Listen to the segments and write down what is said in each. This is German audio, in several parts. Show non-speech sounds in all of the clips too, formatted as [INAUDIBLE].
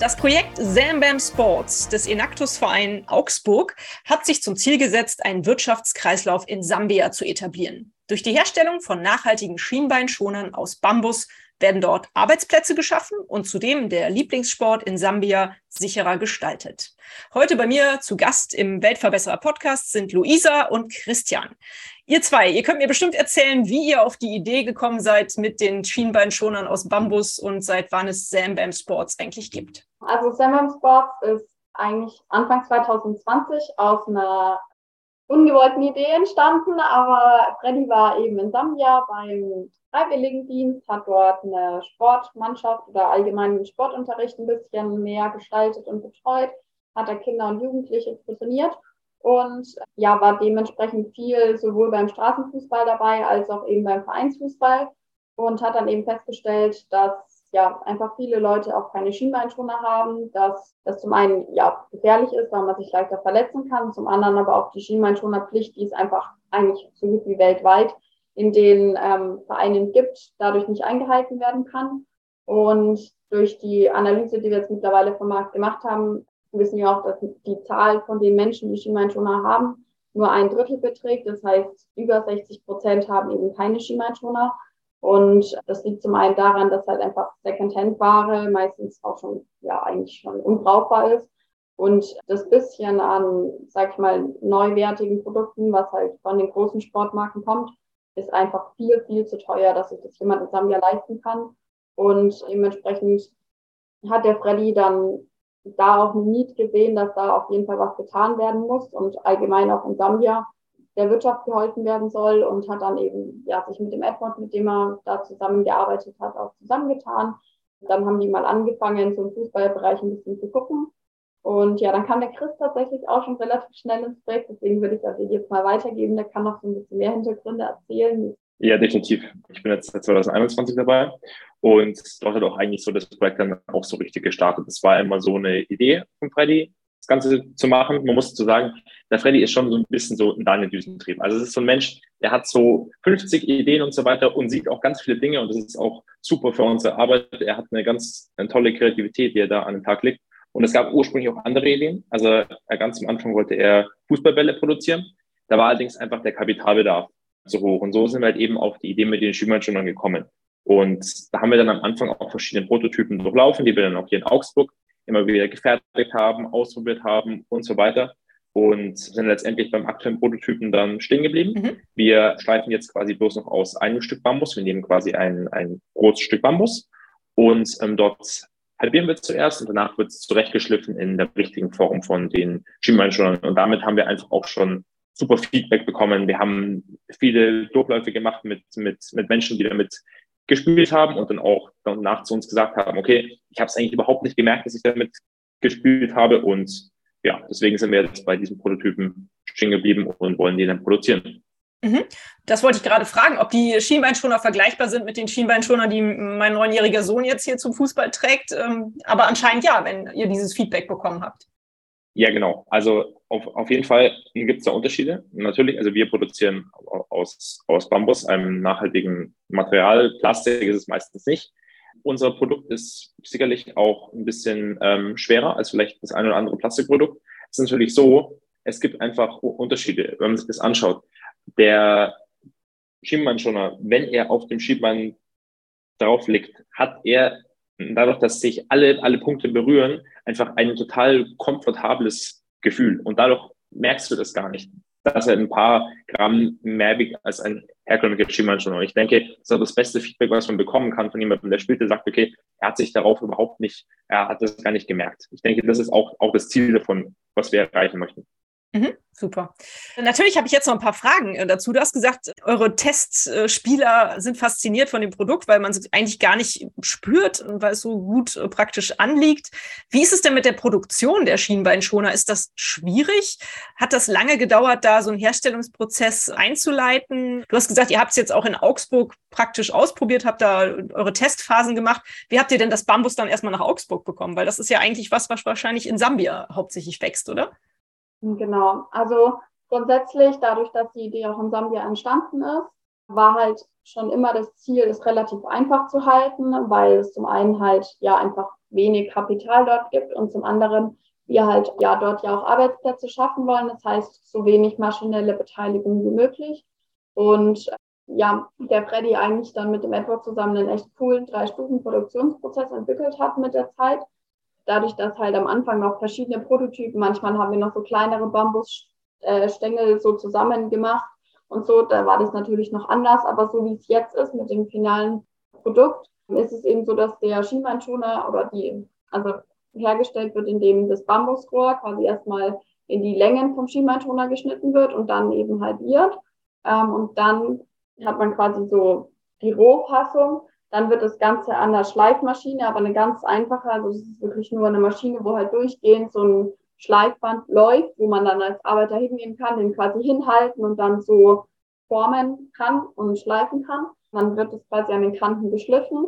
Das Projekt Zambam Sports des Enactus Verein Augsburg hat sich zum Ziel gesetzt, einen Wirtschaftskreislauf in Sambia zu etablieren. Durch die Herstellung von nachhaltigen Schienbeinschonern aus Bambus werden dort Arbeitsplätze geschaffen und zudem der Lieblingssport in Sambia sicherer gestaltet. Heute bei mir zu Gast im Weltverbesserer Podcast sind Luisa und Christian. Ihr zwei, ihr könnt mir bestimmt erzählen, wie ihr auf die Idee gekommen seid mit den Schienbeinschonern aus Bambus und seit wann es Sambam Sports eigentlich gibt. Also Sambam Sports ist eigentlich Anfang 2020 aus einer ungewollten Idee entstanden, aber Freddy war eben in Sambia beim Freiwilligendienst, hat dort eine Sportmannschaft oder allgemeinen Sportunterricht ein bisschen mehr gestaltet und betreut, hat da Kinder und Jugendliche trainiert und ja, war dementsprechend viel sowohl beim Straßenfußball dabei als auch eben beim Vereinsfußball und hat dann eben festgestellt, dass ja, einfach viele Leute auch keine Schienbeinschoner haben, dass das zum einen ja gefährlich ist, weil man sich leichter verletzen kann, zum anderen aber auch die Schienbeinschonerpflicht, die es einfach eigentlich so gut wie weltweit in den ähm, Vereinen gibt, dadurch nicht eingehalten werden kann. Und durch die Analyse, die wir jetzt mittlerweile vom Markt gemacht haben, wissen wir auch, dass die Zahl von den Menschen, die Schienbeinschoner haben, nur ein Drittel beträgt. Das heißt, über 60 Prozent haben eben keine Schienbeinschoner. Und das liegt zum einen daran, dass halt einfach Secondhand-Ware meistens auch schon, ja, eigentlich schon unbrauchbar ist. Und das bisschen an, sag ich mal, neuwertigen Produkten, was halt von den großen Sportmarken kommt, ist einfach viel, viel zu teuer, dass sich das jemand in Sambia leisten kann. Und dementsprechend hat der Freddy dann da auch ein Need gesehen, dass da auf jeden Fall was getan werden muss und allgemein auch in Sambia der Wirtschaft geholfen werden soll und hat dann eben ja, sich mit dem Edward, mit dem er da zusammengearbeitet hat, auch zusammengetan. Dann haben die mal angefangen, so im Fußballbereich ein bisschen zu gucken. Und ja, dann kam der Chris tatsächlich auch schon relativ schnell ins Projekt. Deswegen würde ich das jetzt mal weitergeben. Der kann noch so ein bisschen mehr Hintergründe erzählen. Ja, definitiv. Ich bin jetzt seit 2021 dabei und dort hat auch eigentlich so das Projekt dann auch so richtig gestartet. Das war immer so eine Idee von Freddy, das Ganze zu machen. Man muss zu sagen, der Freddy ist schon so ein bisschen so ein Daniel Düsentrieb. Also es ist so ein Mensch, der hat so 50 Ideen und so weiter und sieht auch ganz viele Dinge und das ist auch super für unsere Arbeit. Er hat eine ganz eine tolle Kreativität, die er da an den Tag legt. Und es gab ursprünglich auch andere Ideen. Also ganz am Anfang wollte er Fußballbälle produzieren. Da war allerdings einfach der Kapitalbedarf zu hoch. Und so sind wir halt eben auf die Idee mit den Schwimmhandschuhen gekommen. Und da haben wir dann am Anfang auch verschiedene Prototypen durchlaufen, die wir dann auch hier in Augsburg immer wieder gefertigt haben, ausprobiert haben und so weiter. Und sind letztendlich beim aktuellen Prototypen dann stehen geblieben. Mhm. Wir schleifen jetzt quasi bloß noch aus einem Stück Bambus. Wir nehmen quasi ein, ein großes Stück Bambus und ähm, dort halbieren wir zuerst und danach wird es zurechtgeschliffen in der richtigen Form von den Schienbeinschonern. Und damit haben wir einfach auch schon super Feedback bekommen. Wir haben viele Durchläufe gemacht mit, mit, mit Menschen, die damit gespielt haben und dann auch danach zu uns gesagt haben, okay, ich habe es eigentlich überhaupt nicht gemerkt, dass ich damit gespielt habe und ja, deswegen sind wir jetzt bei diesen Prototypen stehen geblieben und wollen die dann produzieren. Mhm. Das wollte ich gerade fragen, ob die Schienbeinschoner vergleichbar sind mit den Schienbeinschonern, die mein neunjähriger Sohn jetzt hier zum Fußball trägt. Ähm, aber anscheinend ja, wenn ihr dieses Feedback bekommen habt. Ja, genau. Also auf, auf jeden Fall gibt es da Unterschiede. Natürlich, also wir produzieren aus, aus Bambus, einem nachhaltigen Material. Plastik ist es meistens nicht. Unser Produkt ist sicherlich auch ein bisschen ähm, schwerer als vielleicht das eine oder andere Plastikprodukt. Es ist natürlich so, es gibt einfach Unterschiede, wenn man sich das anschaut. Der Schienbeinschoner, wenn er auf dem Schienbein drauf liegt, hat er dadurch, dass sich alle, alle Punkte berühren, einfach ein total komfortables Gefühl. Und dadurch merkst du das gar nicht, dass er ein paar Gramm mehr wiegt als ein herkömmlicher Schienbeinschoner. Und ich denke, das ist auch das beste Feedback, was man bekommen kann von jemandem, der spielt, der sagt, okay, er hat sich darauf überhaupt nicht, er hat das gar nicht gemerkt. Ich denke, das ist auch, auch das Ziel davon, was wir erreichen möchten. Mhm, super. Natürlich habe ich jetzt noch ein paar Fragen äh, dazu. Du hast gesagt, eure Testspieler sind fasziniert von dem Produkt, weil man es eigentlich gar nicht spürt, weil es so gut äh, praktisch anliegt. Wie ist es denn mit der Produktion der Schienbeinschoner? Ist das schwierig? Hat das lange gedauert, da so einen Herstellungsprozess einzuleiten? Du hast gesagt, ihr habt es jetzt auch in Augsburg praktisch ausprobiert, habt da eure Testphasen gemacht. Wie habt ihr denn das Bambus dann erstmal nach Augsburg bekommen? Weil das ist ja eigentlich was, was wahrscheinlich in Sambia hauptsächlich wächst, oder? Genau, also grundsätzlich, dadurch, dass die Idee auch in Sambia entstanden ist, war halt schon immer das Ziel, es relativ einfach zu halten, weil es zum einen halt ja einfach wenig Kapital dort gibt und zum anderen wir halt ja dort ja auch Arbeitsplätze schaffen wollen. Das heißt, so wenig maschinelle Beteiligung wie möglich. Und ja, der Freddy eigentlich dann mit dem Edward zusammen einen echt coolen Drei-Stufen-Produktionsprozess entwickelt hat mit der Zeit dadurch, dass halt am Anfang noch verschiedene Prototypen, manchmal haben wir noch so kleinere Bambusstängel so zusammen gemacht und so, da war das natürlich noch anders, aber so wie es jetzt ist mit dem finalen Produkt, ist es eben so, dass der Schienbeinschoner oder die, also hergestellt wird, indem das Bambusrohr quasi erstmal in die Längen vom Schienbeinschoner geschnitten wird und dann eben halbiert. Ähm, und dann hat man quasi so die Rohfassung dann wird das Ganze an der Schleifmaschine, aber eine ganz einfache, also es ist wirklich nur eine Maschine, wo halt durchgehend so ein Schleifband läuft, wo man dann als Arbeiter hingehen kann, den quasi hinhalten und dann so formen kann und schleifen kann. Dann wird es quasi an den Kanten geschliffen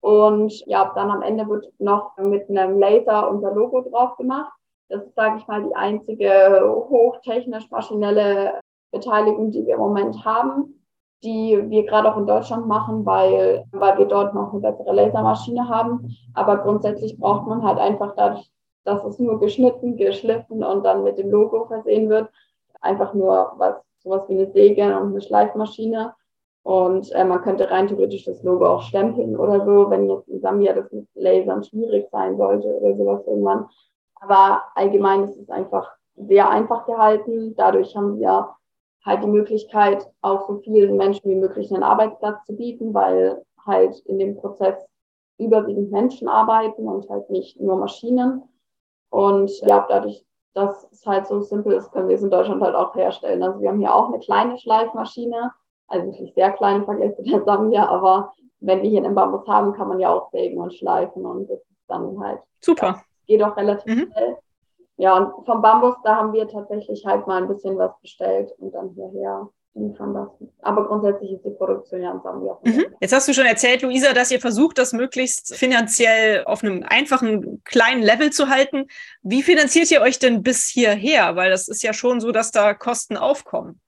und ja, dann am Ende wird noch mit einem Laser unser Logo drauf gemacht. Das ist, sage ich mal, die einzige hochtechnisch maschinelle Beteiligung, die wir im Moment haben die wir gerade auch in Deutschland machen, weil, weil wir dort noch eine bessere Lasermaschine haben. Aber grundsätzlich braucht man halt einfach dadurch, dass es nur geschnitten, geschliffen und dann mit dem Logo versehen wird, einfach nur was, sowas wie eine Säge und eine Schleifmaschine. Und äh, man könnte rein theoretisch das Logo auch stempeln oder so, wenn jetzt in Sambia das mit Lasern schwierig sein sollte oder sowas irgendwann. Aber allgemein ist es einfach sehr einfach gehalten. Dadurch haben wir halt die Möglichkeit, auch so vielen Menschen wie möglich einen Arbeitsplatz zu bieten, weil halt in dem Prozess überwiegend Menschen arbeiten und halt nicht nur Maschinen. Und ja, dadurch, dass es halt so simpel ist, können wir es in Deutschland halt auch herstellen. Also wir haben hier auch eine kleine Schleifmaschine, also wirklich sehr klein im Vergleich zu der Sambia, aber wenn wir hier einen Bambus haben, kann man ja auch sägen und schleifen und das ist dann halt. Super. Geht auch relativ mhm. schnell. Ja, und vom Bambus, da haben wir tatsächlich halt mal ein bisschen was bestellt und dann hierher liefern lassen. Aber grundsätzlich ist die Produktion ja in Sambia. Mhm. Jetzt hast du schon erzählt, Luisa, dass ihr versucht, das möglichst finanziell auf einem einfachen, kleinen Level zu halten. Wie finanziert ihr euch denn bis hierher? Weil das ist ja schon so, dass da Kosten aufkommen.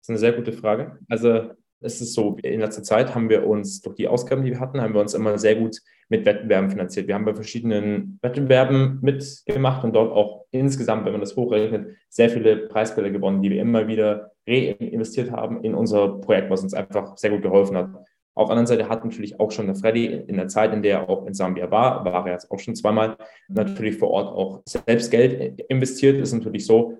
Das ist eine sehr gute Frage. Also es ist so, in letzter Zeit haben wir uns durch die Ausgaben, die wir hatten, haben wir uns immer sehr gut mit Wettbewerben finanziert. Wir haben bei verschiedenen Wettbewerben mitgemacht und dort auch insgesamt, wenn man das hochrechnet, sehr viele Preisgelder gewonnen, die wir immer wieder reinvestiert haben in unser Projekt, was uns einfach sehr gut geholfen hat. Auf der anderen Seite hat natürlich auch schon der Freddy in der Zeit, in der er auch in Sambia war, war er jetzt auch schon zweimal, natürlich vor Ort auch selbst Geld investiert. Ist natürlich so,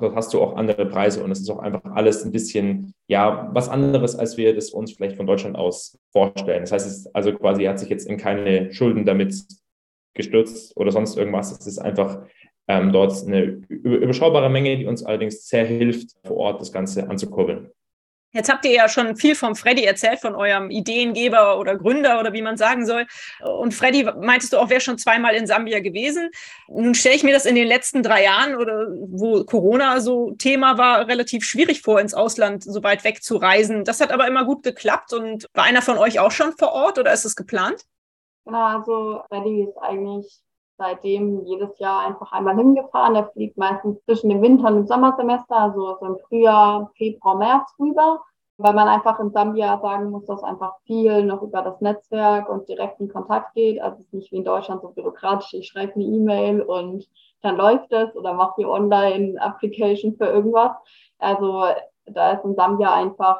dort hast du auch andere Preise und es ist auch einfach alles ein bisschen, ja, was anderes, als wir das uns vielleicht von Deutschland aus vorstellen. Das heißt, es also quasi, hat sich jetzt in keine Schulden damit gestürzt oder sonst irgendwas. Es ist einfach ähm, dort eine überschaubare Menge, die uns allerdings sehr hilft, vor Ort das Ganze anzukurbeln. Jetzt habt ihr ja schon viel vom Freddy erzählt, von eurem Ideengeber oder Gründer oder wie man sagen soll. Und Freddy, meintest du auch, wäre schon zweimal in Sambia gewesen. Nun stelle ich mir das in den letzten drei Jahren oder wo Corona so Thema war, relativ schwierig vor, ins Ausland so weit weg zu reisen. Das hat aber immer gut geklappt. Und war einer von euch auch schon vor Ort oder ist es geplant? Genau, also Freddy ist eigentlich seitdem jedes Jahr einfach einmal hingefahren. Er fliegt meistens zwischen dem Winter- und Sommersemester, also so im Frühjahr, Februar, März rüber, weil man einfach in Sambia sagen muss, dass einfach viel noch über das Netzwerk und direkten Kontakt geht. Also es ist nicht wie in Deutschland so bürokratisch, ich schreibe eine E-Mail und dann läuft es oder mache die Online-Application für irgendwas. Also da ist in Sambia einfach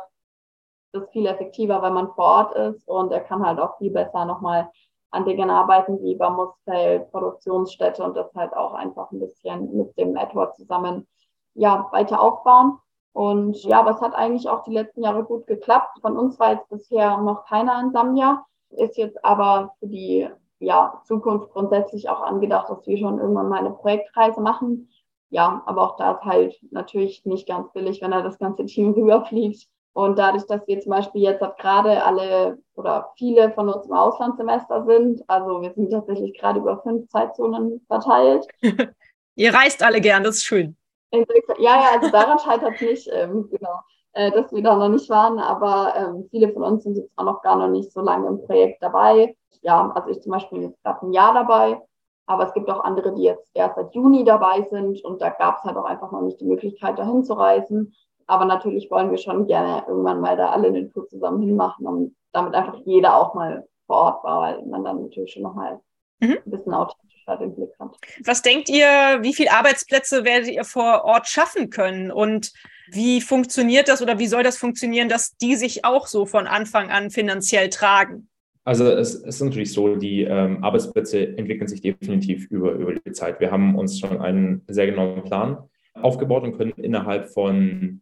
das viel effektiver, weil man vor Ort ist und er kann halt auch viel besser nochmal an Dingen arbeiten wie Bambusfeld, Produktionsstätte und das halt auch einfach ein bisschen mit dem Edward zusammen ja, weiter aufbauen. Und ja, aber es hat eigentlich auch die letzten Jahre gut geklappt. Von uns war jetzt bisher noch keiner in Sambia, ist jetzt aber für die ja, Zukunft grundsätzlich auch angedacht, dass wir schon irgendwann mal eine Projektreise machen ja, aber auch da ist halt natürlich nicht ganz billig, wenn da das ganze Team [LAUGHS] rüberfliegt. Und dadurch, dass wir zum Beispiel jetzt gerade alle oder viele von uns im Auslandssemester sind, also wir sind tatsächlich gerade über fünf Zeitzonen verteilt. [LAUGHS] Ihr reist alle gern, das ist schön. Ja, ja, also daran scheitert es nicht, ähm, genau, äh, dass wir da noch nicht waren, aber ähm, viele von uns sind jetzt auch noch gar noch nicht so lange im Projekt dabei. Ja, also ich zum Beispiel bin jetzt gerade ein Jahr dabei, aber es gibt auch andere, die jetzt erst seit Juni dabei sind und da gab es halt auch einfach noch nicht die Möglichkeit, dahin zu reisen. Aber natürlich wollen wir schon gerne irgendwann mal da alle eine Tour zusammen hinmachen, um damit einfach jeder auch mal vor Ort war, weil man dann natürlich schon nochmal mhm. ein bisschen authentischer den Blick hat. Was denkt ihr, wie viele Arbeitsplätze werdet ihr vor Ort schaffen können? Und wie funktioniert das oder wie soll das funktionieren, dass die sich auch so von Anfang an finanziell tragen? Also es, es ist natürlich so, die ähm, Arbeitsplätze entwickeln sich definitiv über, über die Zeit. Wir haben uns schon einen sehr genauen Plan aufgebaut und können innerhalb von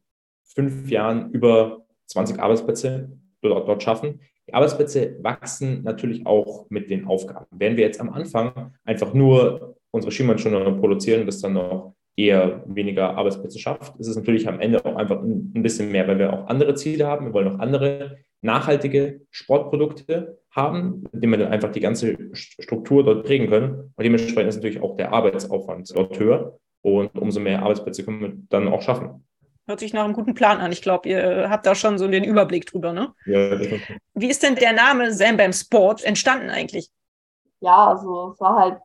fünf Jahren über 20 Arbeitsplätze dort, dort schaffen. Die Arbeitsplätze wachsen natürlich auch mit den Aufgaben. Wenn wir jetzt am Anfang einfach nur unsere Schienbeinschoner produzieren und das dann noch eher weniger Arbeitsplätze schafft, ist es natürlich am Ende auch einfach ein bisschen mehr, weil wir auch andere Ziele haben. Wir wollen auch andere nachhaltige Sportprodukte haben, denen wir dann einfach die ganze Struktur dort prägen können. Und dementsprechend ist natürlich auch der Arbeitsaufwand dort höher. Und umso mehr Arbeitsplätze können wir dann auch schaffen. Hört sich nach einem guten Plan an. Ich glaube, ihr habt da schon so den Überblick drüber, ne? Ja. Wie ist denn der Name Zambam Sport entstanden eigentlich? Ja, also es war halt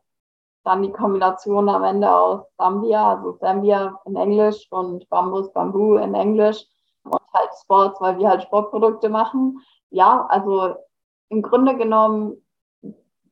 dann die Kombination am Ende aus Sambia, also Sambia in Englisch und Bambus, Bambu in Englisch und halt Sports, weil wir halt Sportprodukte machen. Ja, also im Grunde genommen,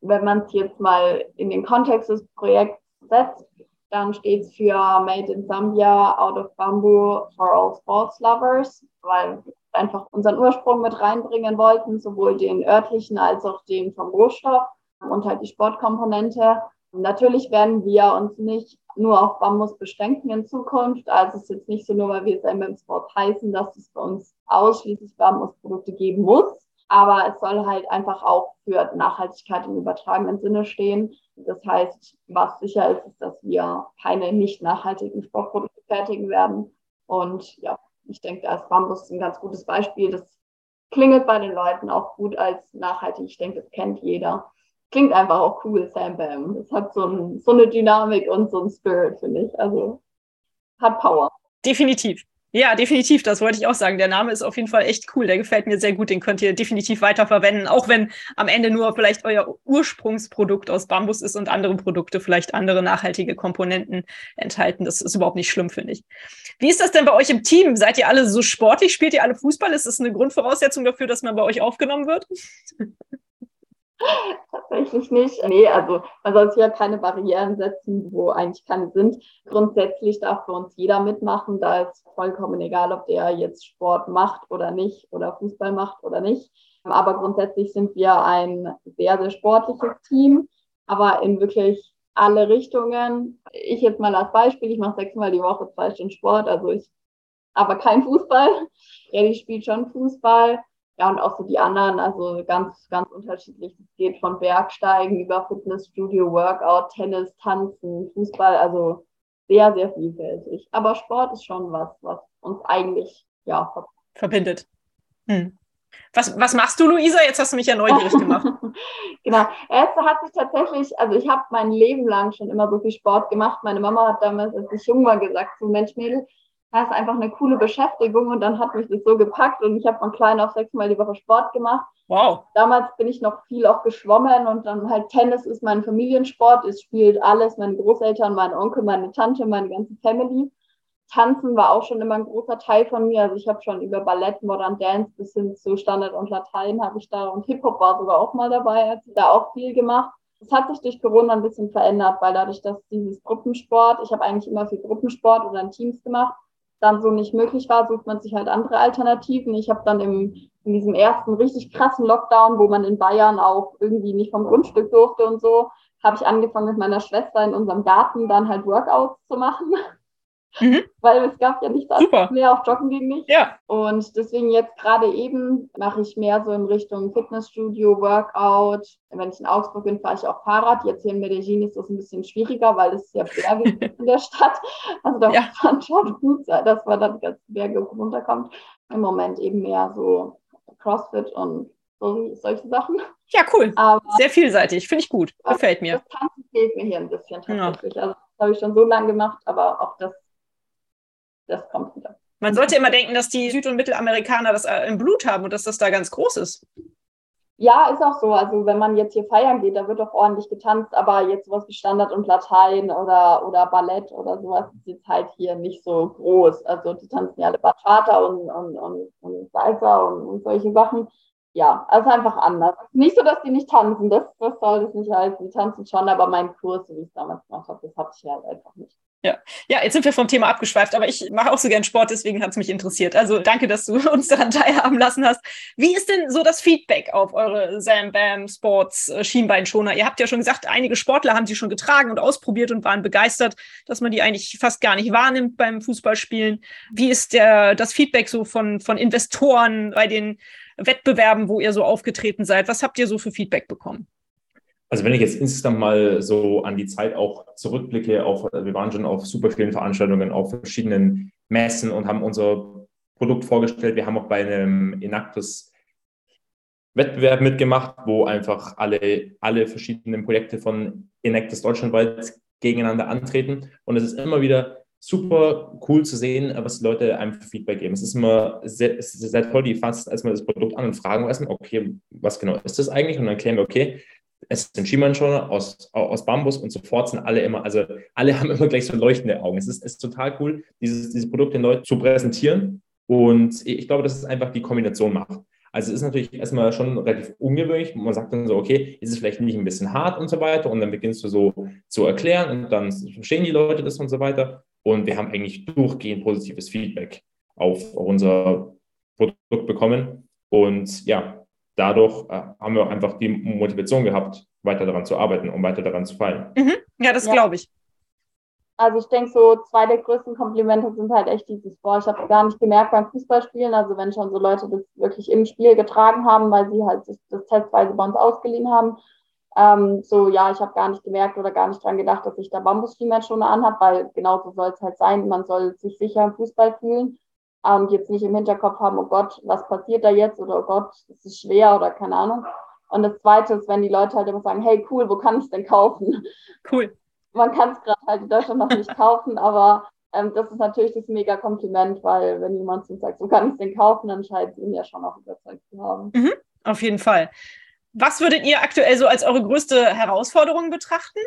wenn man es jetzt mal in den Kontext des Projekts setzt, dann steht es für Made in Zambia, Out of Bamboo for all Sports Lovers, weil wir einfach unseren Ursprung mit reinbringen wollten, sowohl den örtlichen als auch den vom Rohstoff und halt die Sportkomponente. Natürlich werden wir uns nicht nur auf Bambus beschränken in Zukunft. Also es ist jetzt nicht so nur, weil wir es MM Sport heißen, dass es bei uns ausschließlich Bambusprodukte geben muss. Aber es soll halt einfach auch für Nachhaltigkeit im übertragenen Sinne stehen. Das heißt, was sicher ist, ist, dass wir keine nicht nachhaltigen Sportprodukte fertigen werden. Und ja, ich denke, da ist Bambus ein ganz gutes Beispiel. Das klingelt bei den Leuten auch gut als nachhaltig. Ich denke, das kennt jeder. Klingt einfach auch cool, Sam Bam. Das hat so, ein, so eine Dynamik und so ein Spirit, finde ich. Also hat Power. Definitiv. Ja, definitiv, das wollte ich auch sagen. Der Name ist auf jeden Fall echt cool. Der gefällt mir sehr gut. Den könnt ihr definitiv weiterverwenden, auch wenn am Ende nur vielleicht euer Ursprungsprodukt aus Bambus ist und andere Produkte vielleicht andere nachhaltige Komponenten enthalten. Das ist überhaupt nicht schlimm, finde ich. Wie ist das denn bei euch im Team? Seid ihr alle so sportlich? Spielt ihr alle Fußball? Ist das eine Grundvoraussetzung dafür, dass man bei euch aufgenommen wird? Tatsächlich nicht. Nee, also man soll sich ja keine Barrieren setzen, wo eigentlich keine sind. Grundsätzlich darf für uns jeder mitmachen. Da ist vollkommen egal, ob der jetzt Sport macht oder nicht oder Fußball macht oder nicht. Aber grundsätzlich sind wir ein sehr, sehr sportliches Team, aber in wirklich alle Richtungen. Ich jetzt mal als Beispiel, ich mache sechsmal die Woche zwei Stunden Sport, also ich, aber kein Fußball. [LAUGHS] Ja, die spielt schon Fußball ja, und auch so die anderen, also ganz, ganz unterschiedlich. Es geht von Bergsteigen über Fitnessstudio, Workout, Tennis, Tanzen, Fußball, also sehr, sehr vielfältig. Aber Sport ist schon was, was uns eigentlich ja, verbindet. Hm. Was, was machst du, Luisa? Jetzt hast du mich ja neugierig [LAUGHS] gemacht. genau. Es hat sich tatsächlich, also ich habe mein Leben lang schon immer so viel Sport gemacht. Meine Mama hat damals, als ich jung war, gesagt, so Mensch, Mädel, das ist einfach eine coole Beschäftigung und dann hat mich das so gepackt und ich habe von klein auf sechsmal die Woche Sport gemacht. Wow. Damals bin ich noch viel auch geschwommen und dann halt Tennis ist mein Familiensport. Es spielt alles, meine Großeltern, mein Onkel, meine Tante, meine ganze Family. Tanzen war auch schon immer ein großer Teil von mir. Also ich habe schon über Ballett, Modern Dance bis hin zu Standard und Latein habe ich da und Hip-Hop war sogar auch mal dabei, hat da auch viel gemacht. Es hat sich durch Corona ein bisschen verändert, weil dadurch, dass dieses Gruppensport, ich habe eigentlich immer viel Gruppensport oder in Teams gemacht, dann so nicht möglich war, sucht man sich halt andere Alternativen. Ich habe dann im, in diesem ersten richtig krassen Lockdown, wo man in Bayern auch irgendwie nicht vom Grundstück durfte und so, habe ich angefangen mit meiner Schwester in unserem Garten dann halt Workouts zu machen. Mhm. weil es gab ja nichts anderes mehr, auch Joggen ging nicht. Ja. Und deswegen jetzt gerade eben mache ich mehr so in Richtung Fitnessstudio, Workout. Wenn ich in Augsburg bin, fahre ich auch Fahrrad. Jetzt hier in Medellin ist das ein bisschen schwieriger, weil es ja Berge [LAUGHS] in der Stadt. Also da ja. muss man schon gut sein, dass man dann ganz Berge runterkommt. Im Moment eben mehr so CrossFit und so, solche Sachen. Ja, cool. Aber Sehr vielseitig. Finde ich gut. Gefällt mir. Das Tanzen fehlt mir hier ein bisschen tatsächlich. Ja. Also das habe ich schon so lange gemacht, aber auch das, das kommt wieder. Man sollte immer denken, dass die Süd- und Mittelamerikaner das äh, im Blut haben und dass das da ganz groß ist. Ja, ist auch so. Also wenn man jetzt hier feiern geht, da wird auch ordentlich getanzt, aber jetzt sowas wie Standard und Latein oder, oder Ballett oder sowas ist jetzt halt hier nicht so groß. Also die tanzen ja alle Bachata und, und, und, und Salsa und, und solche Sachen ja, also einfach anders. Nicht so, dass die nicht tanzen, das, das soll es nicht heißen. Die tanzen schon, aber mein Kurs, wie ich es damals gemacht habe, das habe ich halt einfach nicht. Ja. ja, jetzt sind wir vom Thema abgeschweift, aber ich mache auch so gern Sport, deswegen hat es mich interessiert. Also danke, dass du [LAUGHS] uns daran teilhaben lassen hast. Wie ist denn so das Feedback auf eure Sam Bam Sports äh, Schienbeinschoner? Ihr habt ja schon gesagt, einige Sportler haben sie schon getragen und ausprobiert und waren begeistert, dass man die eigentlich fast gar nicht wahrnimmt beim Fußballspielen. Wie ist der, das Feedback so von, von Investoren bei den Wettbewerben, wo ihr so aufgetreten seid? Was habt ihr so für Feedback bekommen? Also wenn ich jetzt insgesamt mal so an die Zeit auch zurückblicke, auf, wir waren schon auf super vielen Veranstaltungen, auf verschiedenen Messen und haben unser Produkt vorgestellt. Wir haben auch bei einem Enactus Wettbewerb mitgemacht, wo einfach alle, alle verschiedenen Projekte von Enactus deutschlandweit gegeneinander antreten. Und es ist immer wieder super cool zu sehen, was die Leute einem für Feedback geben. Es ist immer sehr, sehr toll, die fassen erstmal das Produkt an und fragen erstmal, okay, was genau ist das eigentlich? Und dann erklären wir, okay, es sind Schiemannschoner aus, aus Bambus und sofort sind alle immer, also alle [LAUGHS] haben immer gleich so leuchtende Augen. Es ist, ist total cool, dieses, dieses Produkt den Leuten zu präsentieren. Und ich glaube, dass es einfach die Kombination macht. Also es ist natürlich erstmal schon relativ ungewöhnlich. Man sagt dann so, okay, ist es vielleicht nicht ein bisschen hart und so weiter. Und dann beginnst du so zu erklären und dann verstehen die Leute das und so weiter. Und wir haben eigentlich durchgehend positives Feedback auf unser Produkt bekommen. Und ja, dadurch äh, haben wir einfach die Motivation gehabt, weiter daran zu arbeiten, um weiter daran zu fallen. Mhm. Ja, das ja. glaube ich. Also ich denke, so zwei der größten Komplimente sind halt echt dieses, boah, ich habe gar nicht gemerkt beim Fußballspielen, also wenn schon so Leute das wirklich im Spiel getragen haben, weil sie halt das testweise bei uns ausgeliehen haben, ähm, so, ja, ich habe gar nicht gemerkt oder gar nicht dran gedacht, dass ich da Bambus-Schienbeinschoner anhabe, weil genau so soll es halt sein. Man soll sich sicher im Fußball fühlen und jetzt nicht im Hinterkopf haben, oh Gott, was passiert da jetzt oder oh Gott, es ist schwer oder keine Ahnung. Und das Zweite ist, wenn die Leute halt immer sagen, hey, cool, wo kann ich es denn kaufen? Cool. Man kann es gerade halt in Deutschland noch nicht kaufen, [LAUGHS] aber ähm, das ist natürlich das mega Kompliment, weil wenn jemand so sagt, wo kann ich es denn kaufen, dann scheint es ihn ja schon auch überzeugt zu haben. Mhm, auf jeden Fall. Was würdet ihr aktuell so als eure größte Herausforderung betrachten?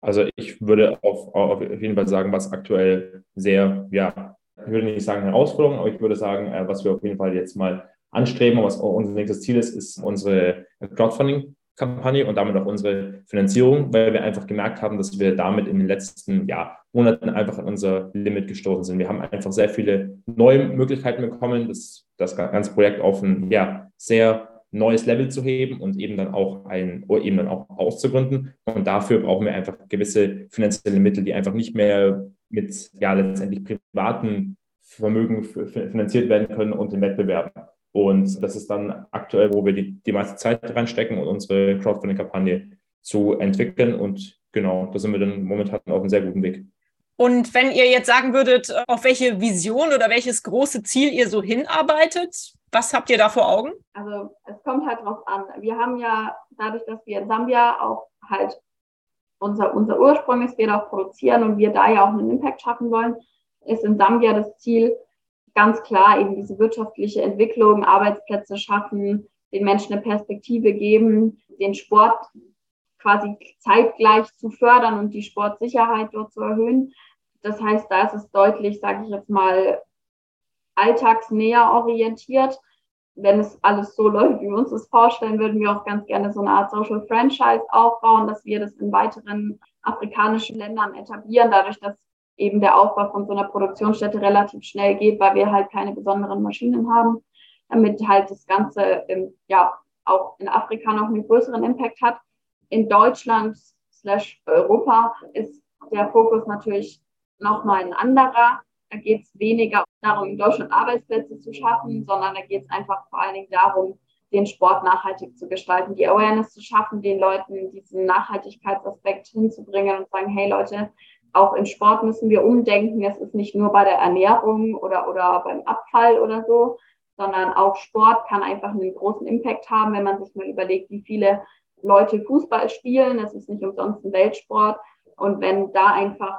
Also ich würde auf, auf jeden Fall sagen, was aktuell sehr, ja, ich würde nicht sagen Herausforderung, aber ich würde sagen, äh, was wir auf jeden Fall jetzt mal anstreben und was unser nächstes Ziel ist, ist unsere Crowdfunding-Kampagne und damit auch unsere Finanzierung, weil wir einfach gemerkt haben, dass wir damit in den letzten ja, Monaten einfach an unser Limit gestoßen sind. Wir haben einfach sehr viele neue Möglichkeiten bekommen, das, das ganze Projekt auf ein ja, sehr neues Level zu heben und eben dann auch ein, eben dann auch auszugründen. Und dafür brauchen wir einfach gewisse finanzielle Mittel, die einfach nicht mehr mit ja letztendlich privaten Vermögen finanziert werden können und im Wettbewerb. Und das ist dann aktuell, wo wir die, die meiste Zeit reinstecken und unsere Crowdfunding-Kampagne zu entwickeln. Und genau, da sind wir dann momentan auf einem sehr guten Weg. Und wenn ihr jetzt sagen würdet, auf welche Vision oder welches große Ziel ihr so hinarbeitet, was habt ihr da vor Augen? Also es kommt halt drauf an. Wir haben ja dadurch, dass wir in Sambia auch halt unser, unser Ursprung ist, wir da auch produzieren und wir da ja auch einen Impact schaffen wollen, ist in Sambia das Ziel ganz klar eben diese wirtschaftliche Entwicklung, Arbeitsplätze schaffen, den Menschen eine Perspektive geben, den Sport quasi zeitgleich zu fördern und die Sportsicherheit dort zu erhöhen. Das heißt, da ist es deutlich, sage ich jetzt mal, alltagsnäher orientiert. Wenn es alles so [LAUGHS] läuft, wie wir uns das vorstellen, würden wir auch ganz gerne so eine Art Social Franchise aufbauen, dass wir das in weiteren afrikanischen Ländern etablieren, dadurch, dass eben der Aufbau von so einer Produktionsstätte relativ schnell geht, weil wir halt keine besonderen Maschinen haben, damit halt das Ganze im, ja auch in Afrika noch einen größeren Impact hat. In Deutschland slash Europa ist der Fokus natürlich nochmal ein anderer. Geht es weniger darum, in Deutschland Arbeitsplätze zu schaffen, sondern da geht es einfach vor allen Dingen darum, den Sport nachhaltig zu gestalten, die Awareness zu schaffen, den Leuten diesen Nachhaltigkeitsaspekt hinzubringen und sagen, hey Leute, auch im Sport müssen wir umdenken. Es ist nicht nur bei der Ernährung oder, oder beim Abfall oder so, sondern auch Sport kann einfach einen großen Impact haben, wenn man sich mal überlegt, wie viele Leute Fußball spielen. Es ist nicht umsonst ein Weltsport. Und wenn da einfach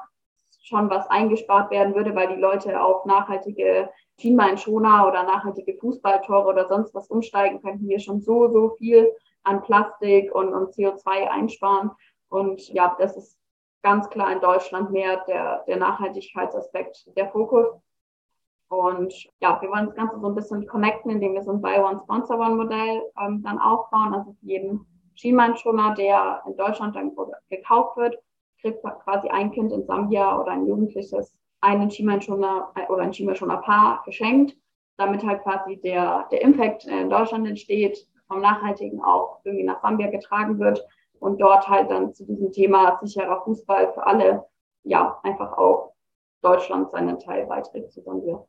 schon was eingespart werden würde, weil die Leute auf nachhaltige Schienbeinschoner oder nachhaltige Fußballtore oder sonst was umsteigen, könnten wir schon so, so viel an Plastik und, und CO2 einsparen. Und ja, das ist ganz klar in Deutschland mehr der, der Nachhaltigkeitsaspekt der Fokus. Und ja, wir wollen das Ganze so ein bisschen connecten, indem wir so ein Buy One Sponsor One Modell ähm, dann aufbauen. Also jeden Schienbeinschoner, der in Deutschland dann gekauft wird, kriegt quasi ein Kind in Sambia oder ein Jugendliches einen Schienbeinschoner äh, oder ein Schienbeinschoner-Paar geschenkt, damit halt quasi der, der Impact in Deutschland entsteht, vom Nachhaltigen auch irgendwie nach Sambia getragen wird und dort halt dann zu diesem Thema sicherer Fußball für alle, ja, einfach auch Deutschland seinen Teil beiträgt zu Sambia.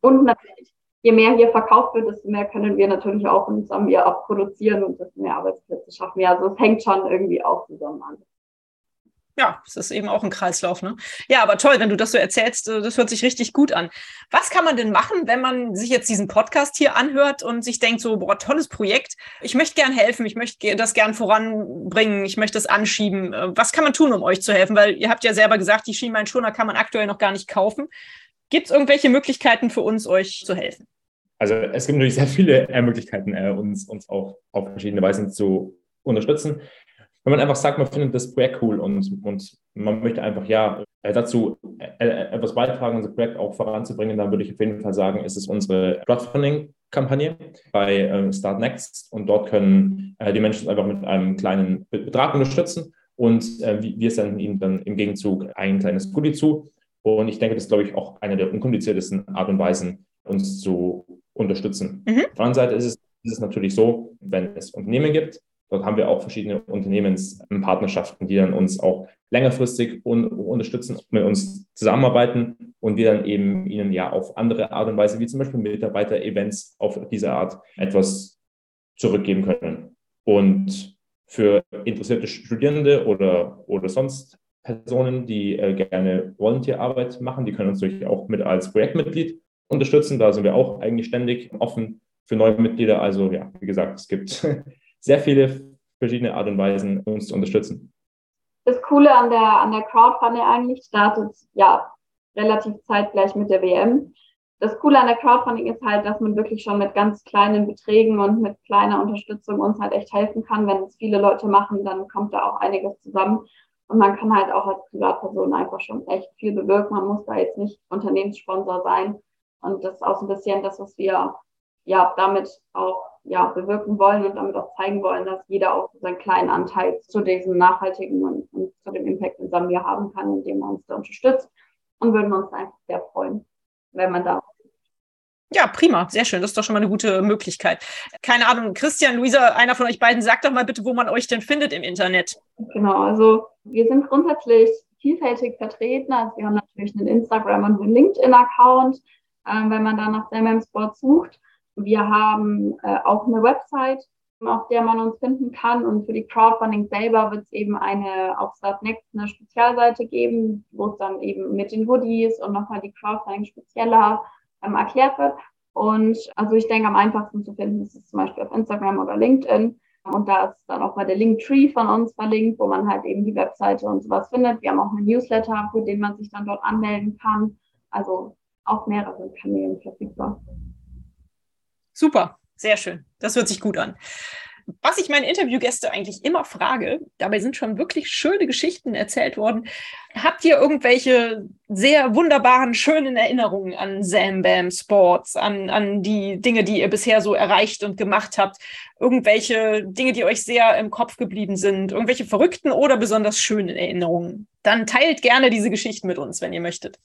Und natürlich, je mehr hier verkauft wird, desto mehr können wir natürlich auch in Sambia abproduzieren und desto mehr Arbeitsplätze schaffen. Ja, also es hängt schon irgendwie auch zusammen an ja, es ist eben auch ein Kreislauf. Ne? Ja, aber toll, wenn du das so erzählst, äh, das hört sich richtig gut an. Was kann man denn machen, wenn man sich jetzt diesen Podcast hier anhört und sich denkt, so, boah, tolles Projekt, ich möchte gern helfen, ich möchte das gern voranbringen, ich möchte das anschieben. Äh, was kann man tun, um euch zu helfen? Weil ihr habt ja selber gesagt, die Schienbeinschoner kann man aktuell noch gar nicht kaufen. Gibt es irgendwelche Möglichkeiten für uns, euch zu helfen? Also es gibt natürlich sehr viele Möglichkeiten, äh, uns, uns auch auf verschiedene Weisen zu unterstützen wenn man einfach sagt, man findet das Projekt cool und, und man möchte einfach ja äh, dazu äh, äh, etwas beitragen, unser Projekt auch voranzubringen, dann würde ich auf jeden Fall sagen, ist es unsere Crowdfunding-Kampagne bei äh, Start Next und dort können äh, die Menschen einfach mit einem kleinen Betrag unterstützen und äh, wir senden ihnen dann im Gegenzug ein kleines Goodie zu und ich denke, das ist, glaube ich, auch eine der unkompliziertesten Art und Weisen, uns zu unterstützen. Mhm. Auf der anderen Seite ist es, ist es natürlich so, wenn es Unternehmen gibt, Dort haben wir auch verschiedene Unternehmenspartnerschaften, die dann uns auch längerfristig un unterstützen, mit uns zusammenarbeiten und wir dann eben ihnen ja auf andere Art und Weise, wie zum Beispiel Mitarbeiter-Events auf diese Art etwas zurückgeben können. Und für interessierte Studierende oder, oder sonst Personen, die äh, gerne Volunteerarbeit machen, die können uns natürlich auch mit als Projektmitglied unterstützen. Da sind wir auch eigentlich ständig offen für neue Mitglieder. Also ja, wie gesagt, es gibt sehr viele verschiedene Art und Weisen, uns zu unterstützen. Das Coole an der, an der Crowdfunding eigentlich startet ja relativ zeitgleich mit der WM. Das Coole an der Crowdfunding ist halt, dass man wirklich schon mit ganz kleinen Beträgen und mit kleiner Unterstützung uns halt echt helfen kann. Wenn es viele Leute machen, dann kommt da auch einiges zusammen. Und man kann halt auch als Privatperson einfach schon echt viel bewirken. Man muss da jetzt nicht Unternehmenssponsor sein. Und das ist auch so ein bisschen das, was wir ja damit auch ja, bewirken wollen und damit auch zeigen wollen, dass jeder auch seinen kleinen Anteil zu diesem nachhaltigen und, und zu dem Impact in Sambia haben kann, indem man uns da unterstützt und würden uns einfach sehr freuen, wenn man da ja, prima, sehr schön. Das ist doch schon mal eine gute Möglichkeit. Keine Ahnung, Christian, Luisa, einer von euch beiden, sagt doch mal bitte, wo man euch denn findet im Internet. Genau, also wir sind grundsätzlich vielfältig vertreten. Also wir haben natürlich einen Instagram- und einen LinkedIn-Account, äh, wenn man da nach Sam Sport sucht. Wir haben äh, auch eine Website, auf der man uns finden kann. Und für die Crowdfunding selber wird es eben eine auf Startnext eine Spezialseite geben, wo es dann eben mit den Goodies und nochmal die Crowdfunding spezieller ähm, erklärt wird. Und also ich denke, am einfachsten zu finden ist es zum Beispiel auf Instagram oder LinkedIn. Und da ist dann auch mal der Linktree von uns verlinkt, wo man halt eben die Webseite und sowas findet. Wir haben auch einen Newsletter, für den man sich dann dort anmelden kann. Also auf mehreren Kanälen verfügbar. Super, sehr schön. Das hört sich gut an. Was ich meine Interviewgäste eigentlich immer frage, dabei sind schon wirklich schöne Geschichten erzählt worden. Habt ihr irgendwelche sehr wunderbaren, schönen Erinnerungen an Sam Bam Sports, an, an die Dinge, die ihr bisher so erreicht und gemacht habt? Irgendwelche Dinge, die euch sehr im Kopf geblieben sind? Irgendwelche verrückten oder besonders schönen Erinnerungen? Dann teilt gerne diese Geschichten mit uns, wenn ihr möchtet.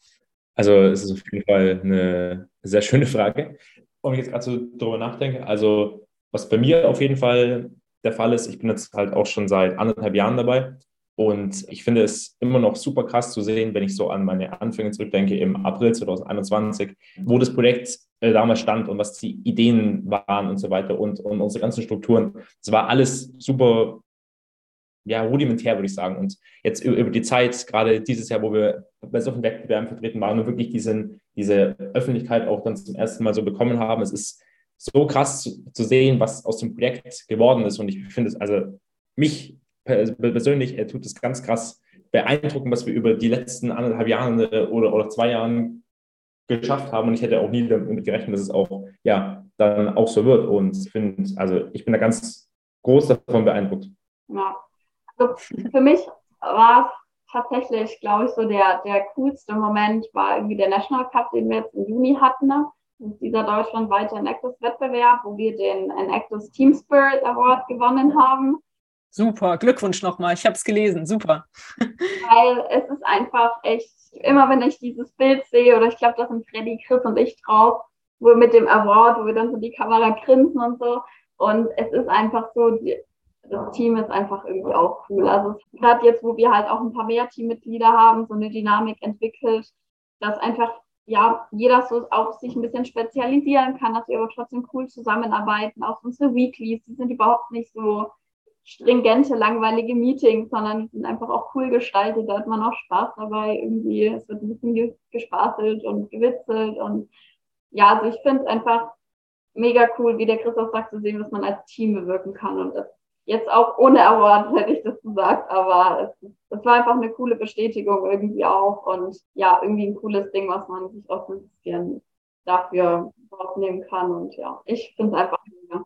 Also es ist auf jeden Fall eine sehr schöne Frage wenn ich jetzt gerade so drüber nachdenke, also was bei mir auf jeden Fall der Fall ist, ich bin jetzt halt auch schon seit anderthalb Jahren dabei Und ich finde es immer noch super krass zu sehen, wenn ich so an meine Anfänge zurückdenke im April 2021, wo das Projekt äh, damals stand und was die Ideen waren und so weiter und, und unsere ganzen Strukturen. Es war alles super ja, rudimentär, würde ich sagen. Und jetzt über die Zeit, gerade dieses Jahr, wo wir bei solchen Wettbewerben vertreten waren und wirklich diesen, diese Öffentlichkeit auch dann zum ersten Mal so bekommen haben, es ist so krass zu, zu sehen, was aus dem Projekt geworden ist. Und ich finde es, also mich persönlich äh, tut es ganz krass beeindruckend, was wir über die letzten anderthalb Jahre oder, oder zwei Jahren geschafft haben. Und ich hätte auch nie damit gerechnet, dass es auch, ja, dann auch so wird. Und ich finde, also ich bin da ganz groß davon beeindruckt. Ja, also für mich war es tatsächlich, glaube ich, so der, der coolste Moment war irgendwie der National Cup, den wir jetzt im Juni hatten. Ne? Das ist dieser deutschlandweite Enactus-Wettbewerb, wo wir den Enactus Team Spirit Award gewonnen haben. Super, Glückwunsch nochmal. Ich habe es gelesen. Super. [LAUGHS] Weil es ist einfach echt, immer wenn ich dieses Bild sehe, oder ich glaube, da sind Freddy, Chris und ich drauf, wo mit dem Award, wo wir dann so die Kamera grinsen und so. Und es ist einfach so, die, das Team ist einfach irgendwie auch cool. Also gerade jetzt, wo wir halt auch ein paar mehr Teammitglieder haben, so eine Dynamik entwickelt, dass einfach ja jeder so auch sich ein bisschen spezialisieren kann, dass wir aber trotzdem cool zusammenarbeiten. Auch unsere Weeklies, die sind überhaupt nicht so stringente, langweilige Meetings, sondern die sind einfach auch cool gestaltet. Da hat man auch Spaß dabei. Irgendwie, es wird ein bisschen gespaßelt und gewitzelt und ja, also ich finde es einfach mega cool, wie der Christoph sagt, zu sehen, was man als Team bewirken kann. Und das Jetzt auch ohne Award hätte ich das gesagt, aber es, es war einfach eine coole Bestätigung irgendwie auch und ja, irgendwie ein cooles Ding, was man sich auch ein bisschen dafür rausnehmen kann und ja, ich finde es einfach mega.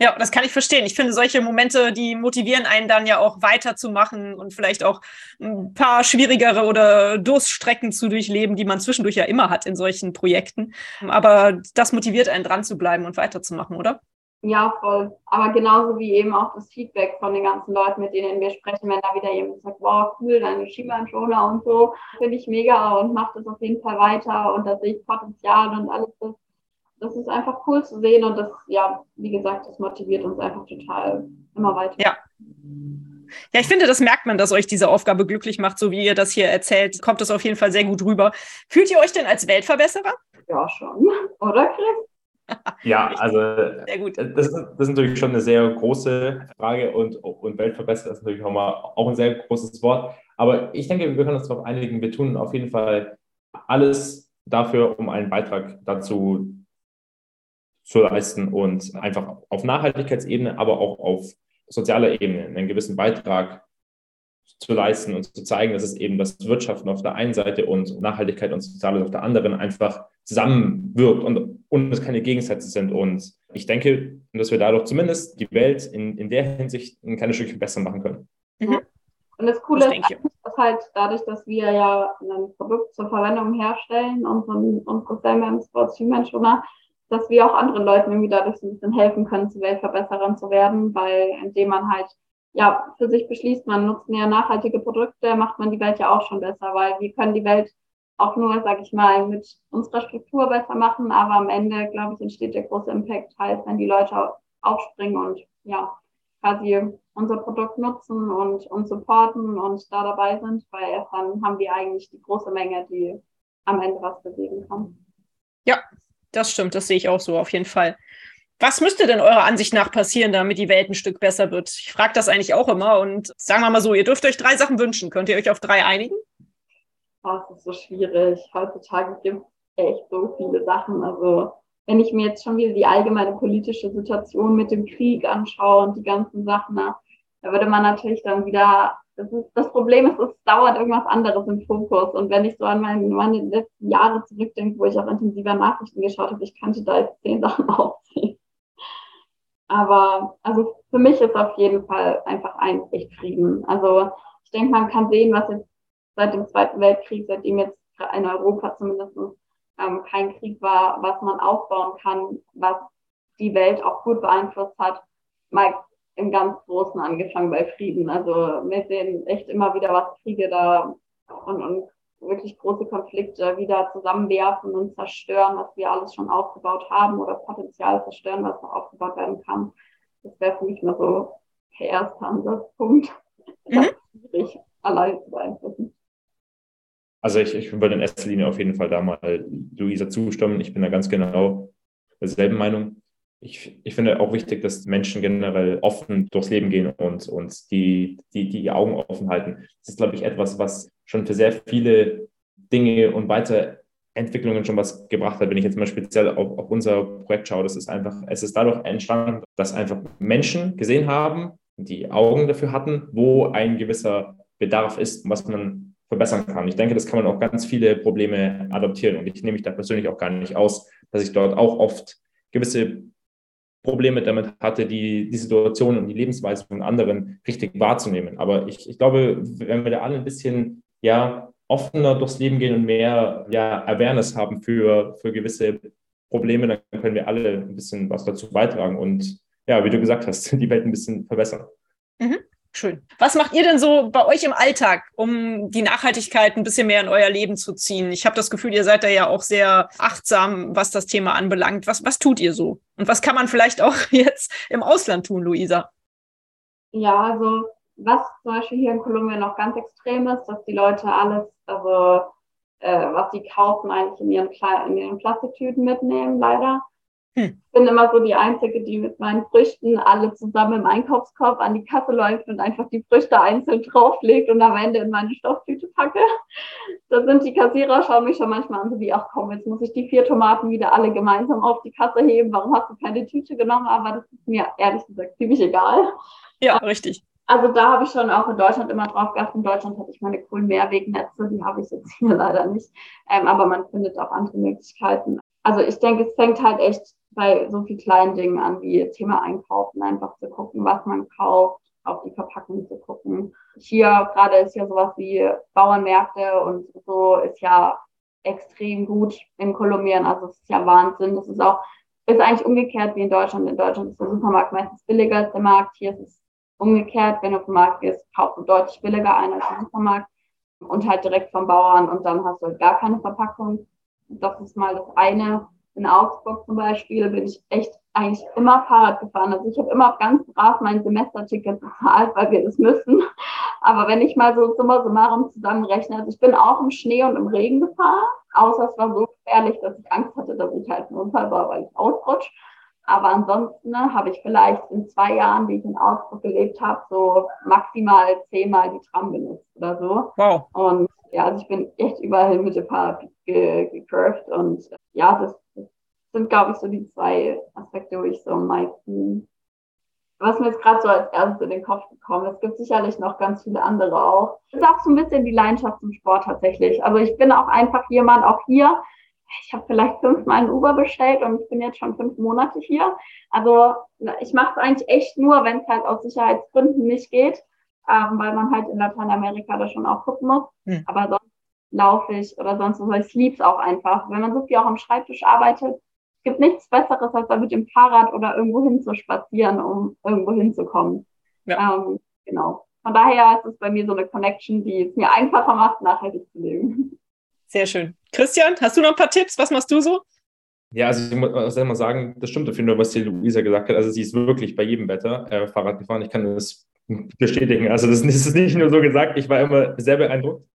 Ja, das kann ich verstehen. Ich finde, solche Momente, die motivieren einen dann ja auch weiterzumachen und vielleicht auch ein paar schwierigere oder Durststrecken zu durchleben, die man zwischendurch ja immer hat in solchen Projekten. Aber das motiviert einen dran zu bleiben und weiterzumachen, oder? Ja, voll. Aber genauso wie eben auch das Feedback von den ganzen Leuten, mit denen wir sprechen, wenn da wieder jemand sagt, wow, cool, deine Schienbeinschoner und so, finde ich mega und macht das auf jeden Fall weiter und da sehe ich Potenzial und alles das. Das ist einfach cool zu sehen und das, ja, wie gesagt, das motiviert uns einfach total immer weiter. Ja. Ja, ich finde, das merkt man, dass euch diese Aufgabe glücklich macht, so wie ihr das hier erzählt, kommt das auf jeden Fall sehr gut rüber. Fühlt ihr euch denn als Weltverbesserer? Ja, schon. [LAUGHS] Oder, Chris? Ja, [LAUGHS] also sehr gut. Das, ist, das ist natürlich schon eine sehr große Frage und, und Weltverbesserer ist natürlich auch mal auch ein sehr großes Wort. Aber ich denke, wir können uns darauf einigen, wir tun auf jeden Fall alles dafür, um einen Beitrag dazu zu leisten und einfach auf Nachhaltigkeitsebene, aber auch auf sozialer Ebene einen gewissen Beitrag zu leisten und zu zeigen, dass es eben das Wirtschaften auf der einen Seite und Nachhaltigkeit und Soziales auf der anderen einfach zusammenwirkt und, und es keine Gegensätze sind. Und ich denke, dass wir dadurch zumindest die Welt in, in der Hinsicht ein kleines Stückchen besser machen können. Mhm. Und das Coole das ist, dass halt dadurch, dass wir ja ein Produkt zur Verwendung herstellen, unseren, unsere Salmon Sports Human Schoner, dass wir auch anderen Leuten irgendwie dadurch so ein bisschen helfen können, zu Weltverbesserern zu werden, weil indem man halt ja, für sich beschließt, man nutzt mehr nachhaltige Produkte, macht man die Welt ja auch schon besser, weil wir können die Welt auch nur, sag ich mal, mit unserer Struktur besser machen, aber am Ende, glaube ich, entsteht der große Impact halt, wenn die Leute aufspringen und ja, quasi unser Produkt nutzen und uns supporten und da dabei sind, weil dann haben wir eigentlich die große Menge, die am Ende was bewegen kann. Ja, das stimmt, das sehe ich auch so auf jeden Fall. Was müsste denn eurer Ansicht nach passieren, damit die Welt ein Stück besser wird? Ich frage das eigentlich auch immer und sagen wir mal so, ihr dürft euch drei Sachen wünschen. Könnt ihr euch auf drei einigen? Das ist so schwierig. Heutzutage gibt es echt so viele Sachen. Also wenn ich mir jetzt schon wieder die allgemeine politische Situation mit dem Krieg anschaue und die ganzen Sachen, da würde man natürlich dann wieder, das, ist, das Problem ist, es dauert irgendwas anderes im Fokus. Und wenn ich so an meine, meine letzten Jahre zurückdenke, wo ich auch intensiver Nachrichten geschaut habe, ich kannte da jetzt zehn Sachen [LAUGHS] aufziehen. Aber also für mich ist auf jeden Fall einfach ein echt Frieden. Also ich denke, man kann sehen, was jetzt seit dem Zweiten Weltkrieg, seitdem jetzt in Europa zumindest ähm, kein Krieg war, was man aufbauen kann, was die Welt auch gut beeinflusst hat. Mal im ganz Großen angefangen bei Frieden. Also wir sehen echt immer wieder, was Kriege da und, und wirklich große Konflikte wieder zusammenwerfen und zerstören, was wir alles schon aufgebaut haben oder Potenzial zerstören, was noch aufgebaut werden kann. Das wäre für mich mal so der erste Ansatzpunkt. Mhm. schwierig, allein zu beeinflussen. Also ich, ich würde in erster Linie auf jeden Fall da mal Luisa zustimmen. Ich bin da ganz genau derselben Meinung. Ich, ich finde auch wichtig, dass Menschen generell offen durchs Leben gehen und, und die, die, die Augen offen halten. Das ist, glaube ich, etwas, was schon für sehr viele Dinge und Weiterentwicklungen schon was gebracht hat. Wenn ich jetzt mal speziell auf, auf unser Projekt schaue, das ist einfach, es ist dadurch entstanden, dass einfach Menschen gesehen haben, die Augen dafür hatten, wo ein gewisser Bedarf ist, was man verbessern kann. Ich denke, das kann man auch ganz viele Probleme adoptieren. Und ich nehme mich da persönlich auch gar nicht aus, dass ich dort auch oft gewisse Probleme damit hatte, die, die Situation und die Lebensweise von anderen richtig wahrzunehmen. Aber ich, ich glaube, wenn wir da alle ein bisschen ja, offener durchs Leben gehen und mehr ja, Awareness haben für, für gewisse Probleme, dann können wir alle ein bisschen was dazu beitragen und ja, wie du gesagt hast, [LAUGHS] die Welt ein bisschen verbessern. Mhm. Schön. Was macht ihr denn so bei euch im Alltag, um die Nachhaltigkeit ein bisschen mehr in euer Leben zu ziehen? Ich habe das Gefühl, ihr seid da ja auch sehr achtsam, was das Thema anbelangt. Was, was tut ihr so? Und was kann man vielleicht auch [LAUGHS] jetzt im Ausland tun, Luisa? Ja, also was zum Beispiel hier in Kolumbien noch ganz extrem ist, dass die Leute alles, also äh, was sie kaufen, eigentlich in ihren, in ihren Plastiktüten mitnehmen, leider. Hm. Ich bin immer so die Einzige, die mit meinen Früchten alle zusammen im Einkaufskorb an die Kasse läuft und einfach die Früchte einzeln drauflegt und am Ende in meine Stofftüte packe. Da sind die Kassierer, schauen mich schon manchmal an, so wie, ach komm, jetzt muss ich die vier Tomaten wieder alle gemeinsam auf die Kasse heben. Warum hast du keine Tüte genommen? Aber das ist mir ehrlich gesagt ziemlich egal. Ja, richtig. Also da habe ich schon auch in Deutschland immer drauf geachtet. In Deutschland hatte ich meine coolen Mehrwegnetze, die habe ich jetzt hier [LAUGHS] leider nicht. Ähm, aber man findet auch andere Möglichkeiten. Also ich denke, es fängt halt echt bei so viel kleinen Dingen an wie Thema Einkaufen, einfach zu gucken, was man kauft, auf die Verpackung zu gucken. Hier gerade ist ja sowas wie Bauernmärkte und so ist ja extrem gut in Kolumbien. Also es ist ja Wahnsinn. Das ist auch, ist eigentlich umgekehrt wie in Deutschland. In Deutschland ist der Supermarkt meistens billiger als der Markt. Hier ist es umgekehrt. Wenn du auf den Markt gehst, kaufst du deutlich billiger ein als im Supermarkt und halt direkt vom Bauern und dann hast du halt gar keine Verpackung. Das ist mal das eine in Augsburg zum Beispiel bin ich echt eigentlich immer Fahrrad gefahren. Also ich habe immer ganz brav mein Semesterticket bezahlt, weil wir das müssen. Aber wenn ich mal so summa summarum zusammenrechne, also ich bin auch im Schnee und im Regen gefahren, außer es war so gefährlich, dass ich Angst hatte, dass ich halt ein Unfall war, weil ich ausrutsche. Aber ansonsten ne, habe ich vielleicht in zwei Jahren, die ich in Augsburg gelebt habe, so maximal zehnmal die Tram benutzt oder so. Wow. Und ja, also ich bin echt überall mit dem Fahrrad gecurved und ja, das sind, glaube ich, so die zwei Aspekte, wo ich so am meisten, was mir jetzt gerade so als erstes in den Kopf gekommen ist. Es gibt sicherlich noch ganz viele andere auch. Das ist auch so ein bisschen die Leidenschaft zum Sport tatsächlich. Also ich bin auch einfach jemand, auch hier, ich habe vielleicht fünfmal ein Uber bestellt und ich bin jetzt schon fünf Monate hier. Also ich mache es eigentlich echt nur, wenn es halt aus Sicherheitsgründen nicht geht, ähm, weil man halt in Lateinamerika da schon auch gucken muss. Hm. Aber sonst laufe ich oder sonst was. Ich liebe es auch einfach. Wenn man so viel auch am Schreibtisch arbeitet, es gibt nichts Besseres, als da mit dem Fahrrad oder irgendwo hin zu spazieren, um irgendwo hinzukommen. Ja. Ähm, genau. Von daher ist es bei mir so eine Connection, die es mir einfacher macht, nachhaltig zu leben. Sehr schön. Christian, hast du noch ein paar Tipps? Was machst du so? Ja, also ich muss mal sagen, das stimmt auf jeden Fall, was die Luisa gesagt hat. Also sie ist wirklich bei jedem Wetter äh, Fahrrad gefahren. Ich kann das bestätigen. Also das, das [LAUGHS] ist nicht nur so gesagt, ich war immer sehr beeindruckt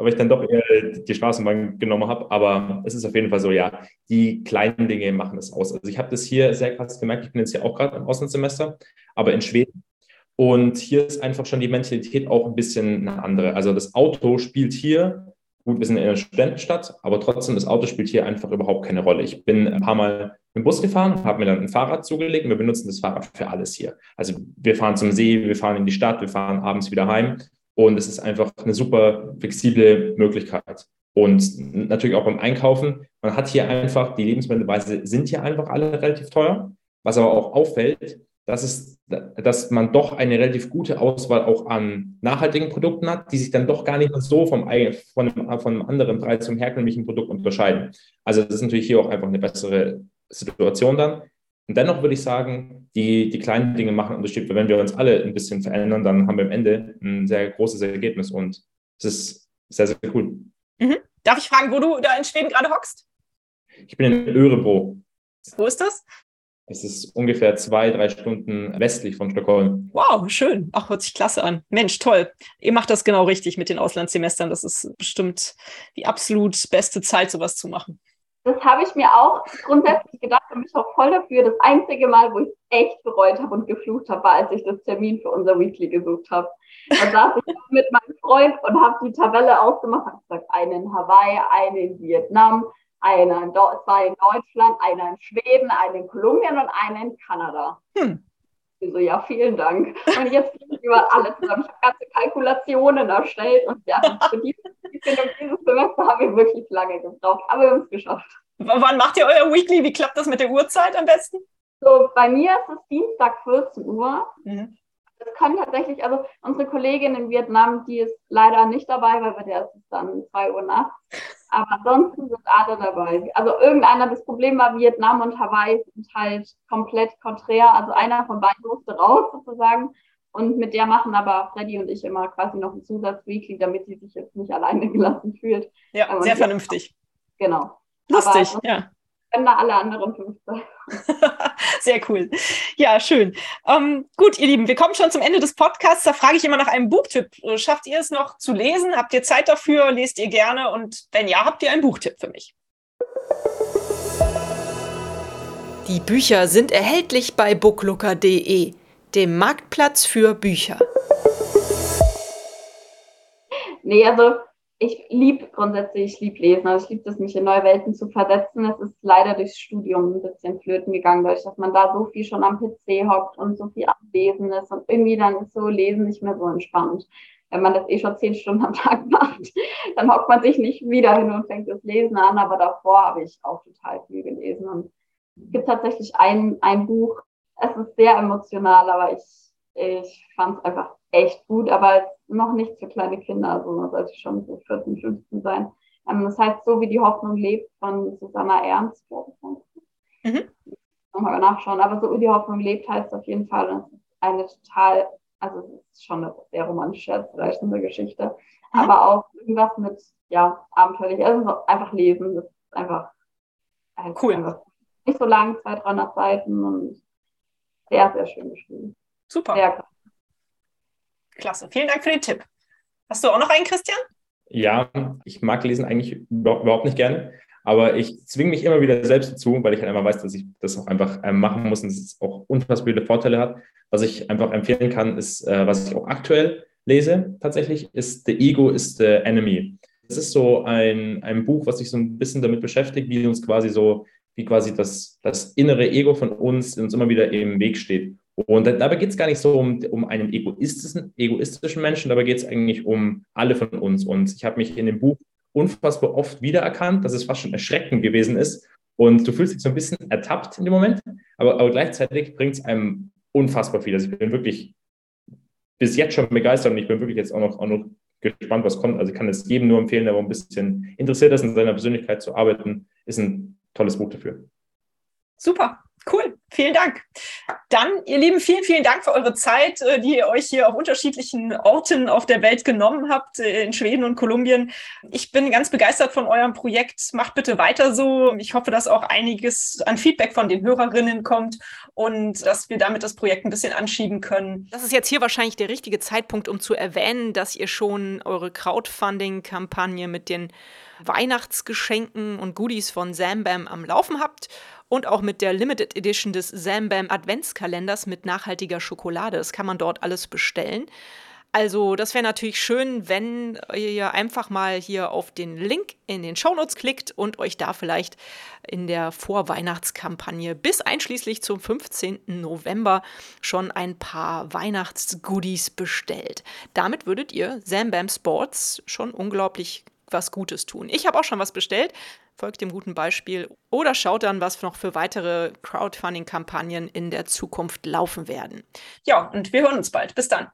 aber ich dann doch eher die Straßenbahn genommen habe. Aber es ist auf jeden Fall so, ja, die kleinen Dinge machen es aus. Also ich habe das hier sehr krass gemerkt. Ich bin jetzt hier auch gerade im Auslandssemester, aber in Schweden. Und hier ist einfach schon die Mentalität auch ein bisschen eine andere. Also das Auto spielt hier, gut, wir sind in einer Studentenstadt, aber trotzdem, das Auto spielt hier einfach überhaupt keine Rolle. Ich bin ein paar Mal dem Bus gefahren, habe mir dann ein Fahrrad zugelegt und wir benutzen das Fahrrad für alles hier. Also wir fahren zum See, wir fahren in die Stadt, wir fahren abends wieder heim und es ist einfach eine super flexible Möglichkeit. Und natürlich auch beim Einkaufen. Man hat hier einfach, die Lebensmittelpreise sind hier einfach alle relativ teuer. Was aber auch auffällt, dass, es, dass man doch eine relativ gute Auswahl auch an nachhaltigen Produkten hat, die sich dann doch gar nicht so vom, von, einem, von einem anderen Preis zum herkömmlichen Produkt unterscheiden. Also das ist natürlich hier auch einfach eine bessere Situation dann. Und dennoch würde ich sagen, die, die kleinen Dinge machen Unterschied. Wenn wir uns alle ein bisschen verändern, dann haben wir am Ende ein sehr großes Ergebnis und es ist sehr, sehr cool. Mhm. Darf ich fragen, wo du da in Schweden gerade hockst? Ich bin in Örebro. Wo ist das? Es ist ungefähr zwei, drei Stunden westlich von Stockholm. Wow, schön. Ach, hört sich klasse an. Mensch, toll. Ihr macht das genau richtig mit den Auslandssemestern. Das ist bestimmt die absolut beste Zeit, sowas zu machen. Das habe ich mir auch grundsätzlich gedacht und mich auch voll dafür. Das einzige Mal, wo ich echt bereut habe und geflucht habe, war, als ich das Termin für unser Weekly gesucht habe. Da saß ich [LAUGHS] mit meinem Freund und habe die Tabelle ausgemacht und gesagt, eine in Hawaii, eine in Vietnam, einer in zwei in Deutschland, einer in Schweden, einer in Kolumbien und einer in Kanada. Hm. Ich so, ja, vielen Dank. Und jetzt kriege ich über alles zusammen. Ich habe ganze Kalkulationen erstellt und ja, für dieses, dieses Semester haben wir wirklich lange gebraucht, aber wir haben es geschafft. W wann macht ihr euer Weekly? Wie klappt das mit der Uhrzeit am besten? So, bei mir ist es Dienstag 14 Uhr. Mhm. Das kann tatsächlich, also unsere Kollegin in Vietnam, die ist leider nicht dabei, weil bei der ist es dann 2 Uhr nachts. Aber ansonsten sind alle dabei. Also irgendeiner, das Problem war, Vietnam und Hawaii sind halt komplett konträr. Also einer von beiden musste raus sozusagen. Und mit der machen aber Freddy und ich immer quasi noch einen Zusatz-Weekly, damit sie sich jetzt nicht alleine gelassen fühlt. Ja, sehr vernünftig. Genau. Lustig, ja können da alle anderen fünf sein. [LAUGHS] Sehr cool. Ja, schön. Ähm, gut, ihr Lieben, wir kommen schon zum Ende des Podcasts. Da frage ich immer nach einem Buchtipp. Schafft ihr es noch zu lesen? Habt ihr Zeit dafür? Lest ihr gerne? Und wenn ja, habt ihr einen Buchtipp für mich? Die Bücher sind erhältlich bei booklooker.de, dem Marktplatz für Bücher. Nee, also ich liebe grundsätzlich, ich liebe Lesen. Also ich liebe es, mich in neue Welten zu versetzen. Es ist leider durchs Studium ein bisschen flöten gegangen, dadurch, dass man da so viel schon am PC hockt und so viel am Lesen ist. Und irgendwie dann ist so Lesen nicht mehr so entspannt. Wenn man das eh schon zehn Stunden am Tag [LAUGHS] macht, dann hockt man sich nicht wieder hin und fängt das Lesen an. Aber davor habe ich auch total viel gelesen. Und es gibt tatsächlich ein, ein Buch, es ist sehr emotional, aber ich, ich fand es einfach echt gut, aber noch nicht für kleine Kinder, also man sollte schon so 14, 15 sein. Ähm, das heißt, so wie die Hoffnung lebt von Susanna Ernst, glaube ich. Mhm. Nochmal nachschauen, aber so wie die Hoffnung lebt heißt auf jeden Fall, und es ist eine total, also es ist schon eine sehr romantische, erzählende Geschichte, mhm. aber auch irgendwas mit, ja, abenteuerlich, also einfach lesen, das ist einfach, cool. Einfach nicht so lang, 200, 300 Seiten und sehr, sehr schön geschrieben. Super. Sehr Klasse. Vielen Dank für den Tipp. Hast du auch noch einen, Christian? Ja, ich mag Lesen eigentlich überhaupt nicht gerne, aber ich zwinge mich immer wieder selbst dazu, weil ich halt einfach weiß, dass ich das auch einfach ähm, machen muss und es auch unfassbar viele Vorteile hat. Was ich einfach empfehlen kann, ist, äh, was ich auch aktuell lese tatsächlich, ist The Ego is the Enemy. Das ist so ein, ein Buch, was sich so ein bisschen damit beschäftigt, wie uns quasi so, wie quasi das, das innere Ego von uns uns immer wieder im Weg steht. Und dabei geht es gar nicht so um, um einen egoistischen, egoistischen Menschen, dabei geht es eigentlich um alle von uns. Und ich habe mich in dem Buch unfassbar oft wiedererkannt, dass es fast schon erschreckend gewesen ist. Und du fühlst dich so ein bisschen ertappt in dem Moment, aber, aber gleichzeitig bringt es einem unfassbar viel. Also ich bin wirklich bis jetzt schon begeistert und ich bin wirklich jetzt auch noch, auch noch gespannt, was kommt. Also ich kann es jedem nur empfehlen, der ein bisschen interessiert ist, in seiner Persönlichkeit zu arbeiten, ist ein tolles Buch dafür. Super. Cool, vielen Dank. Dann, ihr Lieben, vielen, vielen Dank für eure Zeit, äh, die ihr euch hier auf unterschiedlichen Orten auf der Welt genommen habt, äh, in Schweden und Kolumbien. Ich bin ganz begeistert von eurem Projekt. Macht bitte weiter so. Ich hoffe, dass auch einiges an Feedback von den Hörerinnen kommt und dass wir damit das Projekt ein bisschen anschieben können. Das ist jetzt hier wahrscheinlich der richtige Zeitpunkt, um zu erwähnen, dass ihr schon eure Crowdfunding-Kampagne mit den Weihnachtsgeschenken und Goodies von Zambam am Laufen habt und auch mit der Limited Edition des Zambam Adventskalenders mit nachhaltiger Schokolade. Das kann man dort alles bestellen. Also, das wäre natürlich schön, wenn ihr einfach mal hier auf den Link in den Shownotes klickt und euch da vielleicht in der Vorweihnachtskampagne bis einschließlich zum 15. November schon ein paar Weihnachtsgoodies bestellt. Damit würdet ihr Zambam Sports schon unglaublich was Gutes tun. Ich habe auch schon was bestellt folgt dem guten Beispiel oder schaut dann, was noch für weitere Crowdfunding-Kampagnen in der Zukunft laufen werden. Ja, und wir hören uns bald. Bis dann.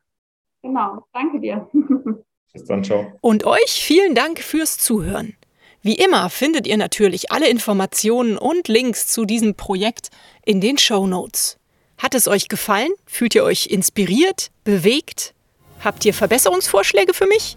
Genau, danke dir. [LAUGHS] Bis dann, ciao. Und euch vielen Dank fürs Zuhören. Wie immer findet ihr natürlich alle Informationen und Links zu diesem Projekt in den Show Notes. Hat es euch gefallen? Fühlt ihr euch inspiriert, bewegt? Habt ihr Verbesserungsvorschläge für mich?